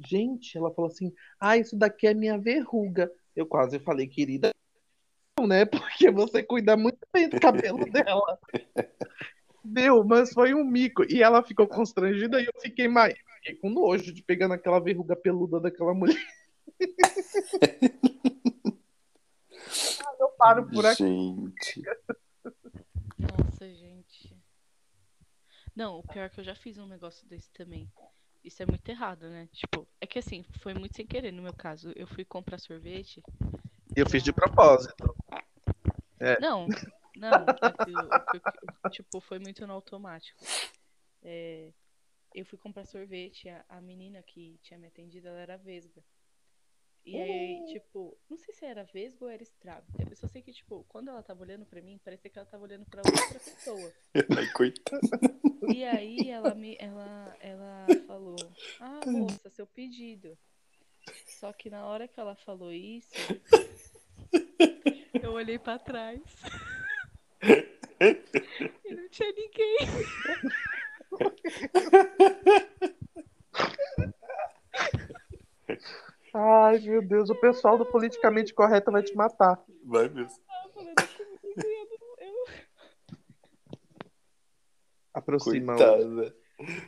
Gente, ela falou assim: Ah, isso daqui é minha verruga. Eu quase falei, querida, não, né? Porque você cuida muito bem do cabelo dela. Deu, mas foi um mico. E ela ficou constrangida e eu fiquei mais. Fiquei com nojo de pegar naquela verruga peluda daquela mulher. Ah, eu paro por aqui. Gente. Nossa, gente. Não, o pior é que eu já fiz um negócio desse também. Isso é muito errado, né? Tipo, é que assim, foi muito sem querer no meu caso. Eu fui comprar sorvete. Eu fiz de propósito. Não, não. aquilo- o que- tipo, foi muito no automático. É, eu fui comprar sorvete, a, a menina que tinha me atendido, ela era vesga. E aí, tipo, não sei se era vesga ou era estrago. Eu só sei que, tipo, quando ela tava olhando pra mim, parecia que ela tava olhando pra outra pessoa. Ai, coitada. E aí ela me ela ela falou: "Ah, moça, seu pedido". Só que na hora que ela falou isso, eu olhei pra trás. E não tinha ninguém. Ai, meu Deus, o pessoal do politicamente correto vai te matar. Vai mesmo. Eu falei, "Não comigo, eu não- eu- Aproxima. o- Coitada.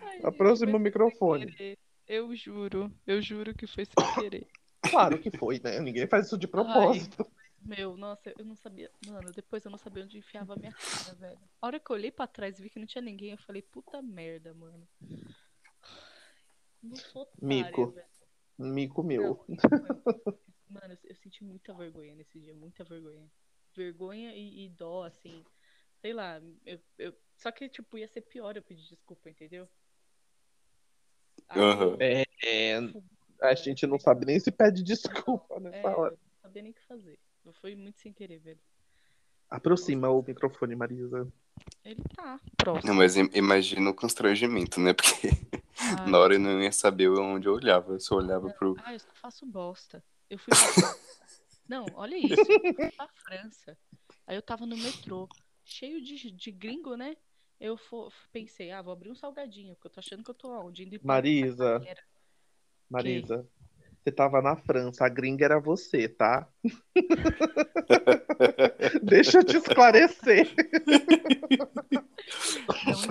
Ai, Aproxima o microfone. Eu juro, eu juro que foi sem querer. Claro que foi, né? Ninguém faz isso de propósito. Meu, nossa, eu não sabia. Mano, depois eu não sabia onde enfiava a minha cara, velho. A hora que eu olhei pra trás e vi que não tinha ninguém, eu falei, puta merda, mano. Não sou otária, Mico. velho. Mico meu. Não, Mano, eu- senti muita vergonha nesse dia, muita vergonha. Vergonha e, e dó, assim. Sei lá, eu, eu- só que, tipo, ia ser pior eu pedir desculpa, entendeu? Aí Aham. eu- É, é, a gente não sabe nem se pede desculpa É, nessa eu hora. não sabia nem o que fazer. Foi muito sem querer, velho. Aproxima o microfone, Marisa. Ele tá próximo. Não, mas im- imagina o constrangimento, né? Porque Ah, na hora eu não ia saber onde eu olhava. Eu só olhava pro. Ah, eu só faço bosta. Eu fui pra... Não, olha isso. Na França. Aí eu tava no metrô, cheio de, de gringo, né? Eu fo- pensei, ah, vou abrir um salgadinho, porque eu tô achando que eu tô onde? Indo em Marisa. Itaquera. Você tava na França, a gringa era você, tá? Deixa eu te esclarecer.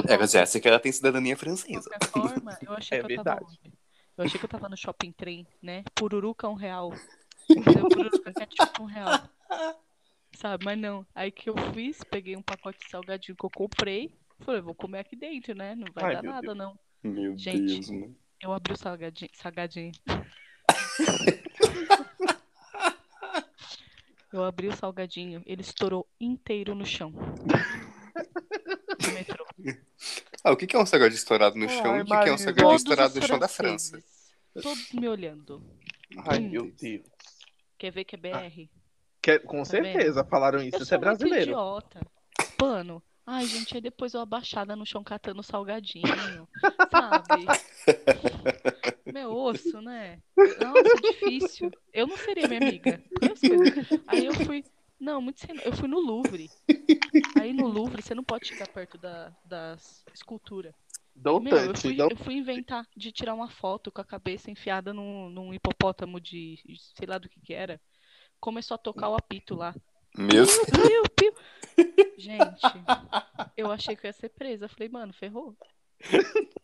É, mas essa que ela tem cidadania De francesa. qualquer forma, eu achei É que eu tava verdade. onde? Eu achei que eu tava no shopping trem, né? Pururuca um real. Entendeu? Pururuca ketchup um real. Sabe, mas não. Aí que eu fiz, peguei um pacote de salgadinho que eu comprei. Falei, vou comer aqui dentro, né? Não vai Ai, dar nada, Deus. não. Meu Gente. Deus, mano. Eu abri o salgadinho. salgadinho. Eu abri o salgadinho, ele estourou inteiro no chão. No metrô. Ah, o que é um salgadinho estourado no Ai, chão e o que é um salgadinho Todos estourado os no chão da França? Todos me olhando. Ai, Hum. meu Deus. Quer ver que é BR? Que- com Tá certeza falaram isso. Eu Isso é sou muito brasileiro. idiota. Pano. Ai, gente, aí depois eu abaixada no chão catando salgadinho, sabe? Meu osso, né? Nossa, difícil. Eu não seria minha amiga. Coisas. Aí eu fui. Não, muito sem... Eu fui no Louvre. Aí no Louvre você não pode chegar perto da, das esculturas. Dou Meu, eu fui, eu fui inventar de tirar uma foto com a cabeça enfiada num, num hipopótamo de sei lá do que que era. Começou a tocar o apito lá. Meu piu. Gente, eu achei que eu ia ser presa. Eu falei, mano, ferrou.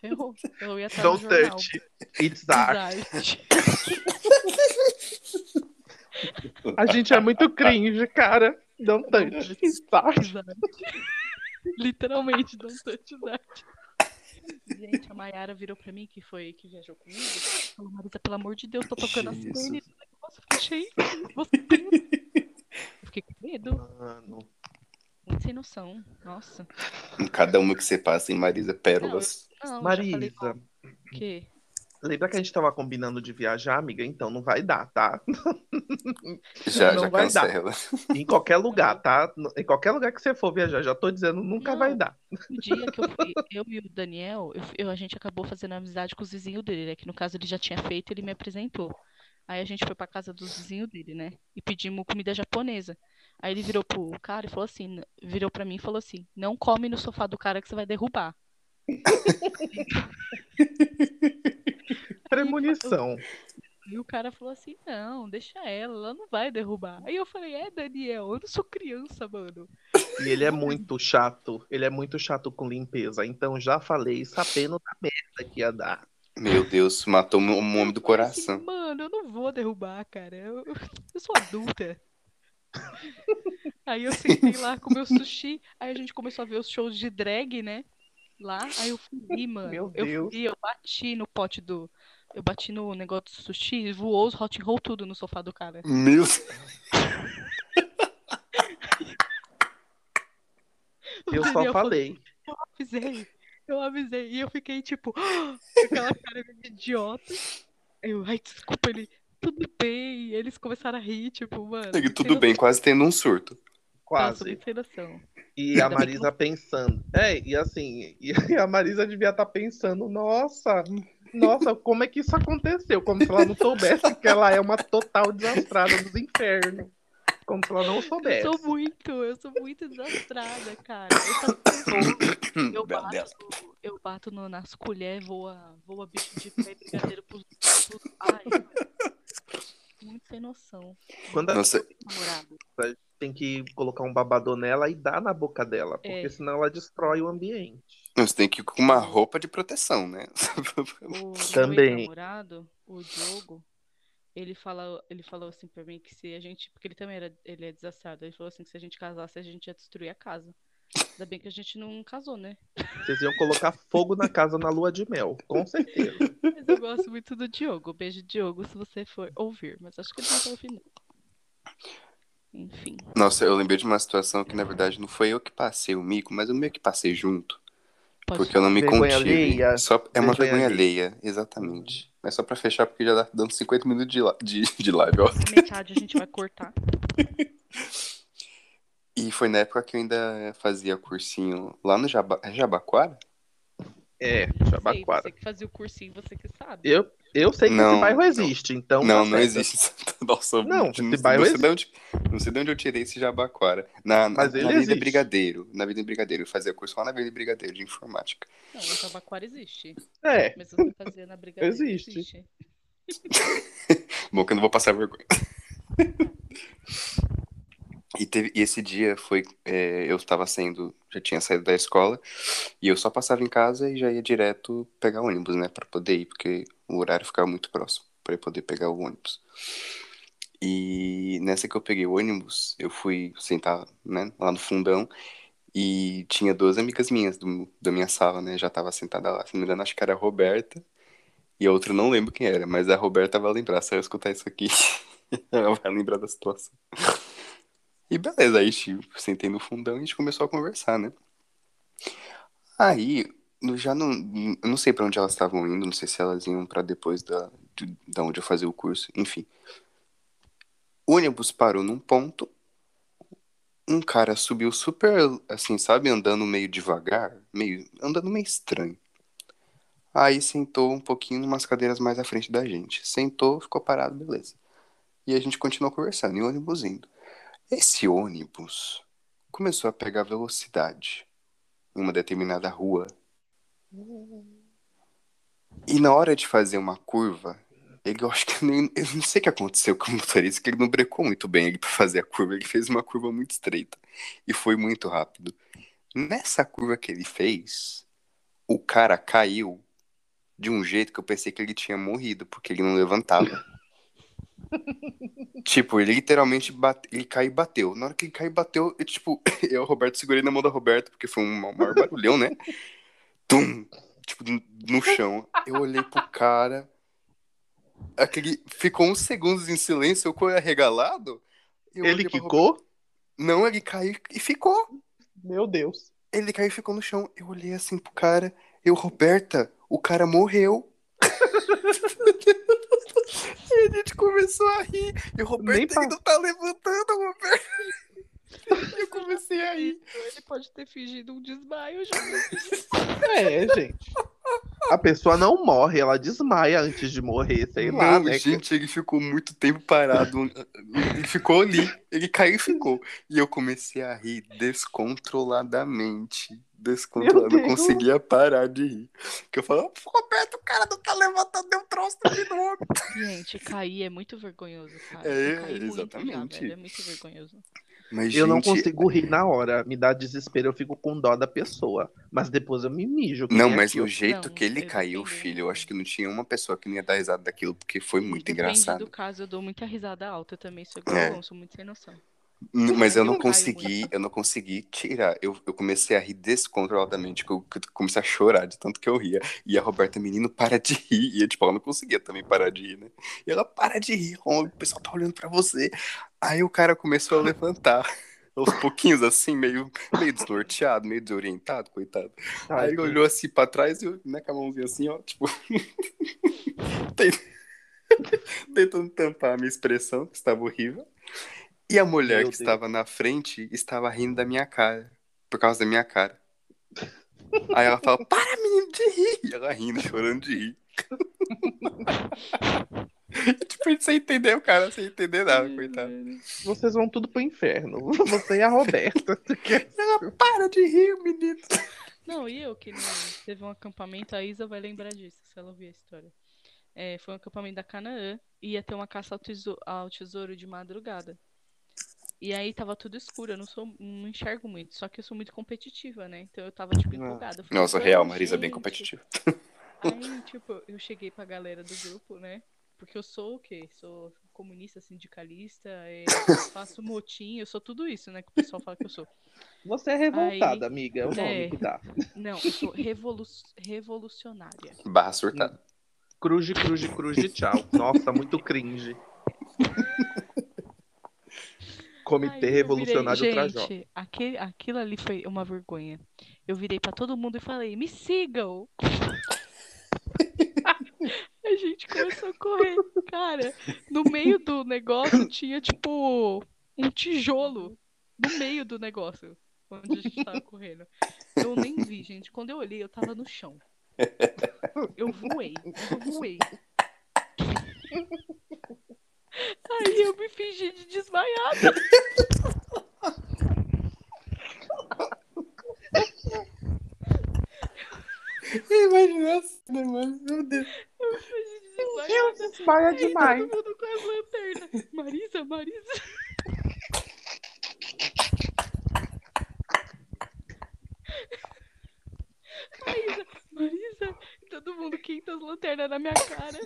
Ferrou. Eu ia estar no Don't jornal. touch. It's. Exato. A gente é muito cringe, cara. Don't touch. It's. Exato. Literalmente, don't touch that. Gente, a Mayara virou pra mim, que foi que viajou comigo. Falou, Marisa, pelo amor de Deus, tô tocando a Jesus. sirene. Nossa, eu fiquei cheio. Você tem... Eu fiquei com medo. Mano. Sem noção. Nossa. Cada uma que você passa em Marisa, pérolas. Não, falei Marisa, o quê? lembra que a gente tava combinando de viajar, amiga? Então não vai dar, tá? Já, Não já vai dar. cancela. Em qualquer lugar, tá? Em qualquer lugar que você for viajar, já tô dizendo, nunca Não. vai dar. O dia que eu fui, eu e o Daniel, eu, eu- a gente acabou fazendo amizade com os vizinhos dele, né? Que no caso ele já tinha feito, ele me apresentou. Aí a gente foi pra casa dos vizinhos dele, né? E pedimos comida japonesa. Aí ele virou pro cara e falou assim, virou pra mim e falou assim: "Não come no sofá do cara que você vai derrubar". Premonição. E o cara falou assim: "Não, deixa ela, ela não vai derrubar". Aí eu falei: "É, Daniel, eu não sou criança, mano". E ele é muito chato. Ele é muito chato com limpeza. Então já falei, sabendo da merda que ia dar. Meu Deus, matou um homem do assim, coração. Mano, eu não vou derrubar, cara. Eu, eu sou adulta. Aí eu sentei lá com meu sushi. Aí a gente começou a ver os shows de drag, né? Lá. Aí eu fui, mano. Meu eu Deus. fui, eu bati no pote do. Eu bati no negócio do sushi, voou os hot roll tudo no sofá do cara. Meu Eu só Daniel falou, falei. Eu avisei. Eu avisei. E eu fiquei tipo, aquela cara de idiota. Eu, ai, desculpa, ele. Tudo bem. E eles começaram a rir, tipo, mano. Tudo bem, quase tendo um surto. Nossa, Quase. muito sem noção. E a Marisa pensando. É, e assim, e a Marisa devia estar pensando, nossa, nossa, como é que isso aconteceu? Como se ela não soubesse que ela é uma total desastrada dos infernos. Como se ela não Eu soubesse. sou muito, eu sou muito desastrada, cara. Eu, faço eu bato, eu bato no- nas colheres, voa, voa bicho de pé, brigadeiro pros, pros... Ai, sem noção. Quando a Nossa, Namorado. tem que colocar um babador nela e dar na boca dela, porque É. senão ela destrói o ambiente. você tem que ir com uma roupa de proteção, né? O Também. meu ex-namorado, o Diogo, ele falou, ele falou assim pra mim que se a gente, porque ele também era, ele é desastrado, ele falou assim que se a gente casasse, a gente ia destruir a casa. Ainda bem que a gente não casou, né? Vocês iam colocar fogo na casa na lua de mel, com certeza. Mas eu gosto muito do Diogo. Beijo, Diogo, se você for ouvir. Mas acho que ele não vai ouvir, não. Enfim. Nossa, eu lembrei de uma situação que, na verdade, não foi eu que passei o mico, mas eu meio que passei junto. Pode Porque eu não me Vergonha contive. alheia. Só, é uma Vergonha vergonha alheia, exatamente. Mas só pra fechar, porque já dá dando 50 minutos de, la- de, de live, ó. Metade a gente vai cortar. E foi na época que eu ainda fazia cursinho lá no Jaba... é Jabaquara? É, Sei, Jabaquara. você que fazia o cursinho, você que sabe. Eu, Eu sei que Não, esse bairro não. existe, então. Não, tá não certo. existe. Nossa, Não, não, esse não, bairro sei de onde, não sei de onde eu tirei esse Jabaquara. Na, na, Mas na Avenida existe. Brigadeiro. Na Avenida Brigadeiro. Eu fazia curso lá na Avenida Brigadeiro de informática. Não, o Jabaquara existe. É, Mas você fazia na Brigadeiro. Existe. Bom, que eu não vou passar vergonha. E, teve, e esse dia foi. é, eu estava saindo, já tinha saído da escola, e eu só passava em casa e já ia direto pegar ônibus, né, para poder ir, porque o horário ficava muito próximo para eu poder pegar o ônibus. E nessa que eu peguei o ônibus, eu fui sentar, né, lá no fundão, e tinha duas amigas minhas do, da minha sala, né, já tava sentada lá. Se não me engano, acho que era a Roberta, e a outra eu não lembro quem era, mas a Roberta vai lembrar, se ela escutar isso aqui, ela vai lembrar da situação. E beleza, aí tipo, sentei no fundão e a gente começou a conversar, né? Aí, eu já não, não sei pra onde elas estavam indo, não sei se elas iam pra depois da, de, da onde eu fazia o curso, enfim. O ônibus parou num ponto, um cara subiu super, assim, sabe, andando meio devagar, meio, andando meio estranho. Aí sentou um pouquinho umas cadeiras mais à frente da gente. Sentou, ficou parado, beleza. E a gente continuou conversando, e o ônibus indo. Esse ônibus começou a pegar velocidade em uma determinada rua. E na hora de fazer uma curva, ele, eu acho que nem, eu não sei o que aconteceu com o motorista, que ele não brecou muito bem ele para fazer a curva. Ele fez uma curva muito estreita e foi muito rápido. Nessa curva que ele fez, o cara caiu de um jeito que eu pensei que ele tinha morrido, porque ele não levantava. Tipo, ele literalmente bate... ele caiu e bateu. Na hora que ele caiu e bateu, eu, tipo, eu, o Roberto, segurei na mão da Roberta, porque foi um maior barulhão, né? Tum! Tipo, no- chão. Eu olhei pro cara. Aquele. Ficou uns segundos em silêncio, eu com o olho arregalado. eu Ele quicou? Não, ele caiu e ficou. Meu Deus. Ele caiu e ficou no chão. Eu olhei assim pro cara. Eu, Roberta, o cara morreu. e a gente começou a rir. E o Nem Roberto pa- ainda tá levantando, Roberto. Eu comecei a rir. Ele pode ter fingido um desmaio, Júlio. É, gente. A pessoa não morre, ela desmaia antes de morrer, sei lá, Não, né? gente, ele ficou muito tempo parado. Ele ficou ali. Ele caiu e ficou. E eu comecei a rir descontroladamente. Descontrolado. Não Deus. conseguia parar de rir. Que eu falava, Roberto, o cara não tá levantando, deu um troço aqui no homem. Gente, cair é muito vergonhoso, cara. É, Eu exatamente. Já, é muito vergonhoso. Mas, Eu não gente, consigo rir na hora, me dá desespero, eu fico com dó da pessoa. Mas depois eu me mijo. Não, nem mas aquilo. o jeito Não, que ele eu caiu, dependo. filho, eu acho que não tinha uma pessoa que não ia dar risada daquilo, porque foi muito Depende engraçado. do caso, eu dou muita risada alta também, sou igual É. eu sou muito sem noção. Mas eu não consegui, eu não consegui tirar. Eu, eu comecei a rir descontroladamente, que eu, que eu comecei a chorar de tanto que eu ria. E a Roberta, menino, para de rir. E tipo, ela não conseguia também parar de rir, né? E ela, para de rir, o pessoal tá olhando pra você. Aí o cara começou a levantar. Aos pouquinhos, assim, meio, meio desnorteado, meio desorientado, coitado. Ai, Aí ele olhou assim pra trás e eu, né, com a mãozinha assim, ó, tipo. tent- Tentando tampar a minha expressão, que estava horrível. E a mulher Meu que Deus. estava na frente estava rindo da minha cara. Por causa da minha cara. Aí ela fala, para, menino, de rir. E ela rindo, chorando de rir. Tipo, sem entender o cara, sem entender nada, coitado. Vocês vão tudo pro inferno. Você e a Roberta. Ela, para de rir, menino. Não, e eu que não teve um acampamento, a Isa vai lembrar disso, se ela ouvir a história. É, foi um acampamento da Canaã, e ia ter uma caça ao tesouro, ao tesouro de madrugada. E aí tava tudo escuro, eu não sou, não enxergo muito, só que eu sou muito competitiva, né? Então eu tava tipo empolgada. Eu falei, Nossa, "Vamos, real, Marisa é bem gente." competitiva. Aí, tipo, eu cheguei pra galera do grupo, né? Porque eu sou o quê? Sou comunista, sindicalista, é, faço motim, eu sou tudo isso, né? Que o pessoal fala que eu sou. Você é revoltada, Aí- amiga. É o nome É. que dá. Não, eu sou revolu revolucionária. Barra surtada. Cruz, cruz, cruz, tchau. Nossa, muito cringe. Comitê eu Revolucionário virei, Trajó. Gente, aquele, aquilo ali foi uma vergonha. Eu virei pra todo mundo e falei, me sigam! a gente começou a correr. Cara, no meio do negócio tinha tipo um tijolo. No meio do negócio. Onde a gente tava correndo. Eu nem vi, gente. Quando eu olhei, eu tava no chão. Eu voei. Eu voei. Aí eu me fingi de desmaiada. Imagina a cena, mano. Meu Deus. Eu me fingi de Eu desmaiada. desmaia Aí demais. todo mundo com as lanternas. Marisa, Marisa. Marisa, Marisa. Todo mundo quinta as lanternas na minha cara.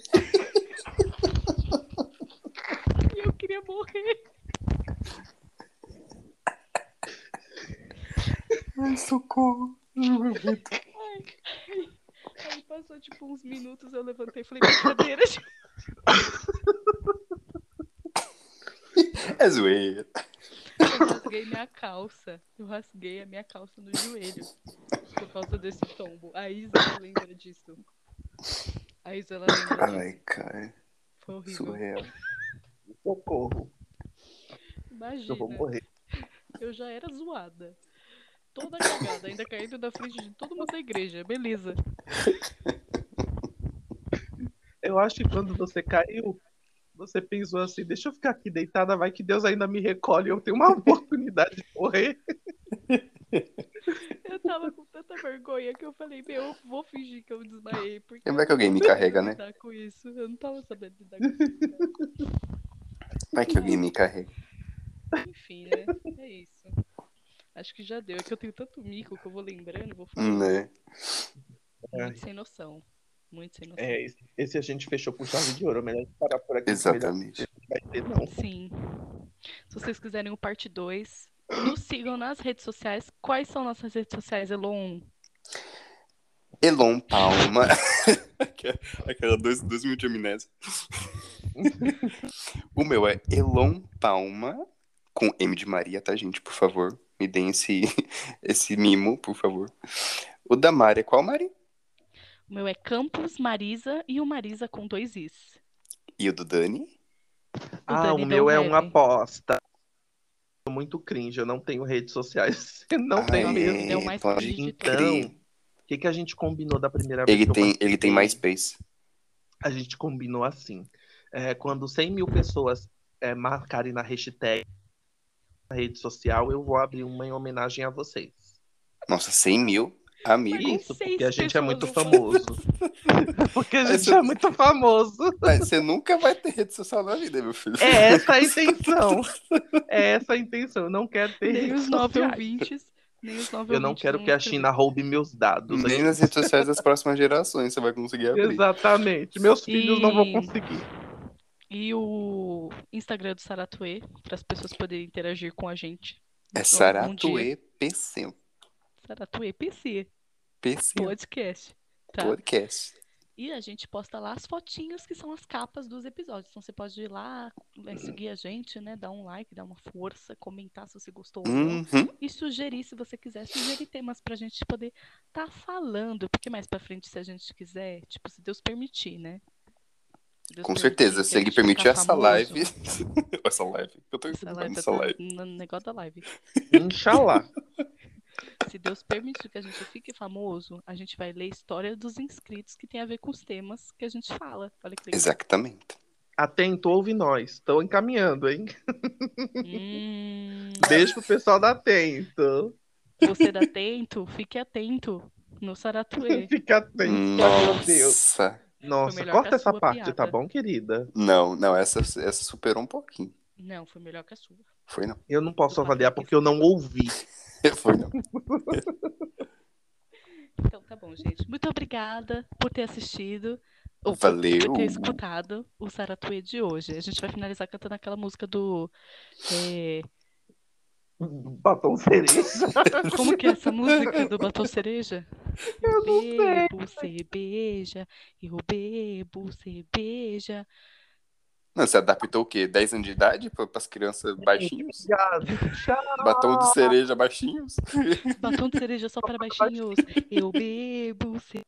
E eu queria morrer. Ai. Aí passou tipo uns minutos, eu levantei e falei, brincadeira. É zoeira. Eu rasguei minha calça. Eu rasguei a minha calça no joelho. Por causa desse tombo. A Isa lembra disso. A Isa ela lembra disso. Ai, cara. Foi horrível. Surreal. Socorro. Imagina. Eu vou morrer. Eu já era zoada. Toda cagada, ainda caindo na frente de todo mundo da igreja. Beleza. Eu acho que quando você caiu, você pensou assim, deixa eu ficar aqui deitada, vai que Deus ainda me recolhe, eu tenho uma oportunidade de morrer. Eu tava com tanta vergonha que eu falei, meu, eu vou fingir que eu desmaiei. Porque Vai que alguém me carrega, né? com isso. Eu não tava sabendo lidar com isso. Vai que alguém me carrega. Enfim, né? É isso. Acho que já deu. É que eu tenho tanto mico que eu vou lembrando, vou falando. Né? Muito sem noção. Muito sem noção. É, esse, esse a gente fechou com chave de ouro, melhor parar por aqui. Exatamente. Não vai ter, não. Sim. Se vocês quiserem o parte 2, nos sigam nas redes sociais. Quais são nossas redes sociais, Elon? Elon Palma. Aquela- dois, dois minutos de amnésia. o meu é Elon Palma, com M de Maria, tá, gente? Por favor, me deem esse, esse mimo, por favor. O da Mari é qual, Mari? O meu é Campos Marisa e o Marisa com dois Is. E o do Dani? Ah, Dani o meu é uma aposta. Tô muito cringe, eu não tenho redes sociais. Não Ah, tenho é? mesmo. É o mais pode Então, o que, que a gente combinou da primeira vez Ele eu tem, ele tem mais space. A gente combinou assim. É, quando 100 mil pessoas é, marcarem na hashtag na rede social, eu vou abrir uma em homenagem a vocês. Nossa, 100 mil amigos. Isso, porque a gente é muito famoso. porque a gente é muito famoso. Mas Você nunca vai ter rede social na vida, meu filho. É essa a intenção. É essa a intenção. Eu não quero ter Nem os nove ouvintes. Nem os nove Eu não quero que a. China roube meus dados. Nem nas redes sociais das próximas gerações você vai conseguir abrir. Exatamente. Meus filhos não vão conseguir. E o Instagram do Saratue, para as pessoas poderem interagir com a gente. É. Saratue PC. Saratue PC, PC podcast. Tá? Podcast. E a gente posta lá as fotinhos que são as capas dos episódios. Então você pode ir lá, eh, seguir a gente, né? Dar um like, dar uma força, comentar se você gostou ou não. Uhum. E sugerir, se você quiser, sugerir temas pra gente poder tá falando. Porque mais pra frente, se a gente quiser, tipo, se Deus permitir, né? Se Deus Com certeza, que se a ele gente permitir essa famoso, live. essa live. Eu tô Essa live, essa tá live. no negócio da live. Inxalá. Se Deus permitir que a gente fique famoso, a gente vai ler história dos inscritos que tem a ver com os temas que a gente fala. Olha que legal. Exatamente. Atento, ouve nós. Estão encaminhando, hein? Hum, Beijo pro pessoal da Atento. você dá atento? Fique atento no Saratue. Fica atento, meu Deus. Nossa. Corta essa parte, piada. tá bom, querida? Não, não, essa, essa superou um pouquinho. Não, foi melhor que a sua. Foi não. Eu não posso avaliar porque eu não ouvi. Foi não. Então tá bom, gente. Muito obrigada por ter assistido. Ou por- Valeu. Por ter escutado o Saratue de hoje. A gente vai finalizar cantando aquela música do. é, Batom cereja. Como que é essa música do Batom Cereja? Eu não sei. bebo cerveja, eu bebo cerveja. Não, você adaptou o quê? 10 anos de idade para as crianças baixinhos? Batom de cereja baixinhos? Batom de cereja só para baixinhos. Eu bebo cerveja.